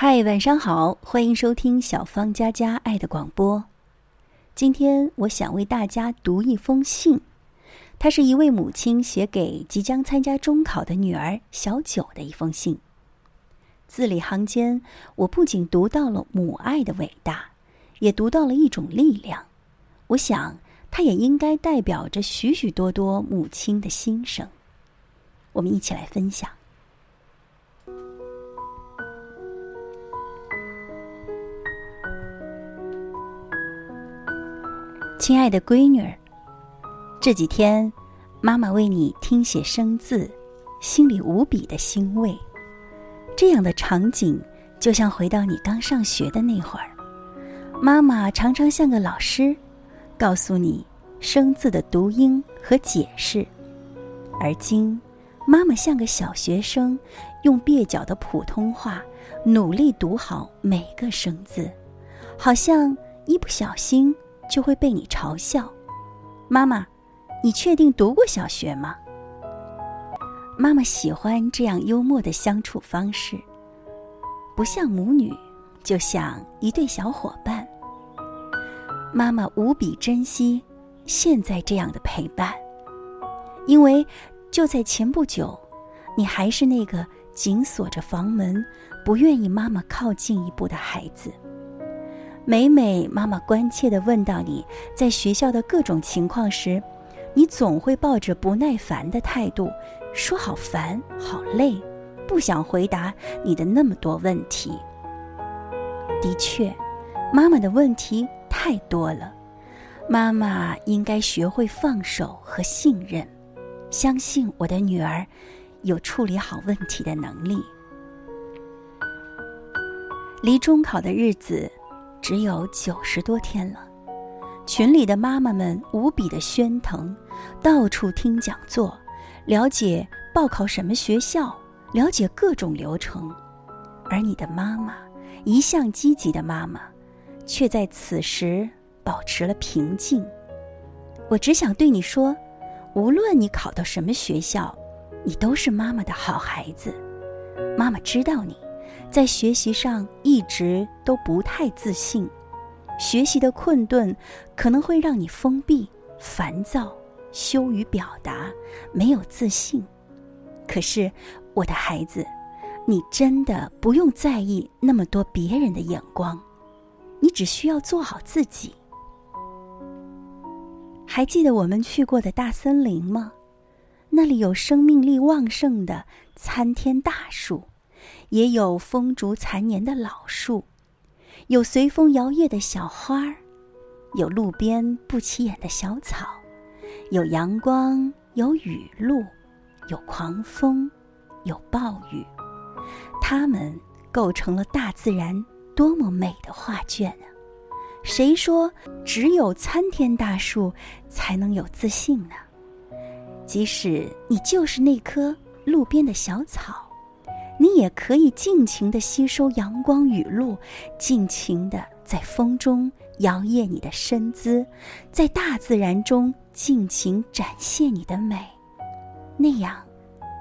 嗨，晚上好，欢迎收听小芳佳佳爱的广播。今天我想为大家读一封信，它是一位母亲写给即将参加中考的女儿小九的一封信。字里行间，我不仅读到了母爱的伟大，也读到了一种力量。我想，它也应该代表着许许多多母亲的心声。我们一起来分享。亲爱的闺女儿，这几天妈妈为你听写生字，心里无比的欣慰。这样的场景，就像回到你刚上学的那会儿，妈妈常常像个老师，告诉你生字的读音和解释；而今，妈妈像个小学生，用蹩脚的普通话努力读好每个生字，好像一不小心。就会被你嘲笑，妈妈，你确定读过小学吗？妈妈喜欢这样幽默的相处方式，不像母女，就像一对小伙伴。妈妈无比珍惜现在这样的陪伴，因为就在前不久，你还是那个紧锁着房门，不愿意妈妈靠近一步的孩子。每每妈妈关切地问到你在学校的各种情况时，你总会抱着不耐烦的态度，说好烦、好累，不想回答你的那么多问题。的确，妈妈的问题太多了，妈妈应该学会放手和信任，相信我的女儿有处理好问题的能力。离中考的日子。只有九十多天了，群里的妈妈们无比的喧腾，到处听讲座，了解报考什么学校，了解各种流程。而你的妈妈，一向积极的妈妈，却在此时保持了平静。我只想对你说，无论你考到什么学校，你都是妈妈的好孩子。妈妈知道你。在学习上一直都不太自信，学习的困顿可能会让你封闭、烦躁、羞于表达、没有自信。可是，我的孩子，你真的不用在意那么多别人的眼光，你只需要做好自己。还记得我们去过的大森林吗？那里有生命力旺盛的参天大树。也有风烛残年的老树，有随风摇曳的小花儿，有路边不起眼的小草，有阳光，有雨露，有狂风，有暴雨，它们构成了大自然多么美的画卷啊！谁说只有参天大树才能有自信呢？即使你就是那棵路边的小草。你也可以尽情的吸收阳光雨露，尽情的在风中摇曳你的身姿，在大自然中尽情展现你的美，那样，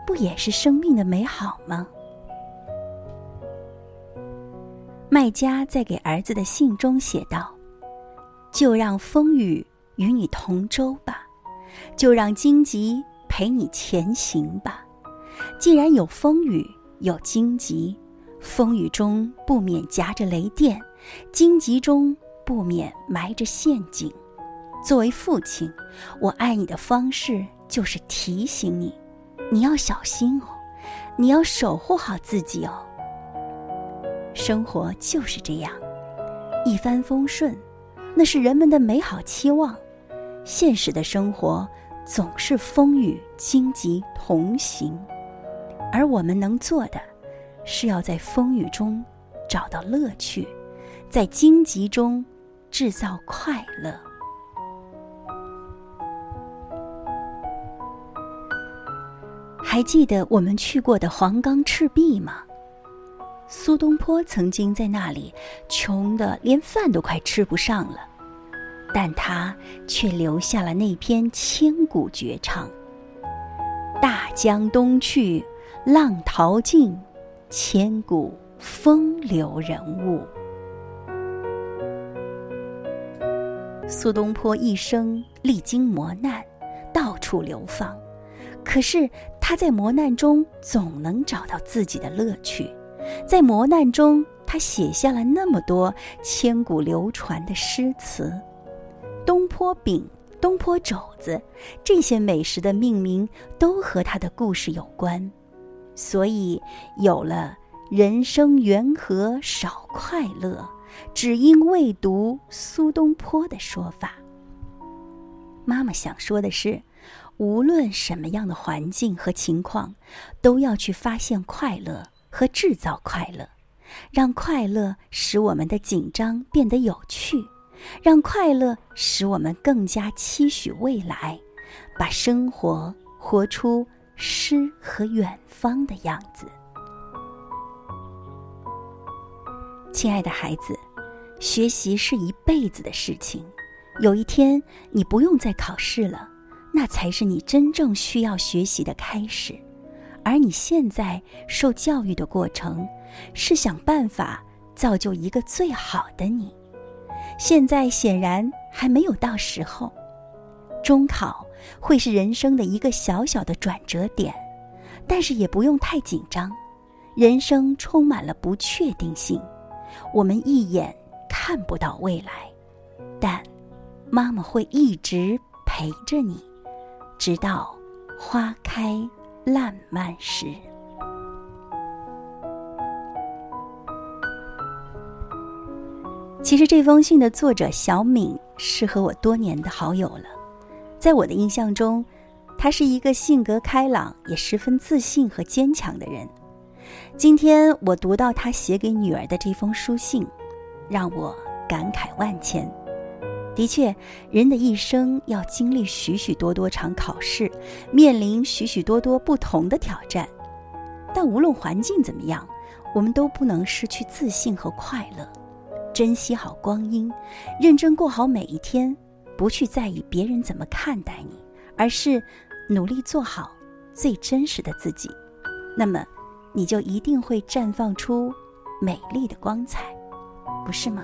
不也是生命的美好吗？卖家在给儿子的信中写道：“就让风雨与你同舟吧，就让荆棘陪你前行吧，既然有风雨。”有荆棘，风雨中不免夹着雷电，荆棘中不免埋着陷阱。作为父亲，我爱你的方式就是提醒你，你要小心哦，你要守护好自己哦。生活就是这样，一帆风顺，那是人们的美好期望；现实的生活总是风雨荆棘同行。而我们能做的，是要在风雨中找到乐趣，在荆棘中制造快乐。还记得我们去过的黄冈赤壁吗？苏东坡曾经在那里穷的连饭都快吃不上了，但他却留下了那篇千古绝唱：“大江东去。”浪淘尽，千古风流人物。苏东坡一生历经磨难，到处流放，可是他在磨难中总能找到自己的乐趣，在磨难中，他写下了那么多千古流传的诗词。东坡饼、东坡肘子这些美食的命名都和他的故事有关，所以有了“人生缘何少快乐”。只因未读苏东坡的说法。妈妈想说的是，无论什么样的环境和情况，都要去发现快乐和制造快乐，让快乐使我们的紧张变得有趣，让快乐使我们更加期许未来，把生活活出诗和远方的样子。亲爱的孩子。学习是一辈子的事情，有一天你不用再考试了，那才是你真正需要学习的开始。而你现在受教育的过程，是想办法造就一个最好的你。现在显然还没有到时候。中考会是人生的一个小小的转折点，但是也不用太紧张。人生充满了不确定性，我们一眼。看不到未来，但妈妈会一直陪着你，直到花开烂漫时。其实这封信的作者小敏是和我多年的好友了，在我的印象中，他是一个性格开朗、也十分自信和坚强的人。今天我读到他写给女儿的这封书信。让我感慨万千。的确，人的一生要经历许许多多场考试，面临许许多多不同的挑战。但无论环境怎么样，我们都不能失去自信和快乐。珍惜好光阴，认真过好每一天，不去在意别人怎么看待你，而是努力做好最真实的自己。那么，你就一定会绽放出美丽的光彩。不是吗？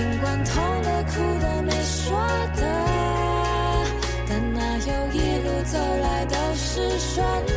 尽管痛的、哭的、没说的。但哪有一路走来都是顺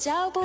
脚步。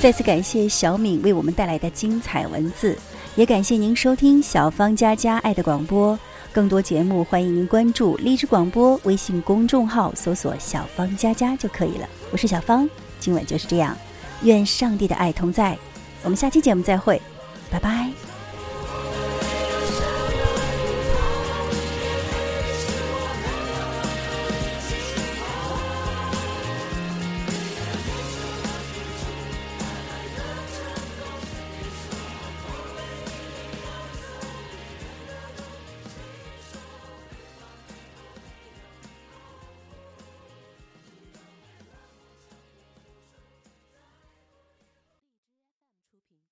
再次感谢小敏为我们带来的精彩文字，也感谢您收听小芳家家爱的广播。更多节目，欢迎您关注荔枝广播微信公众号，搜索“小芳家家”就可以了。我是小芳，今晚就是这样，愿上帝的爱同在。我们下期节目再会，拜拜。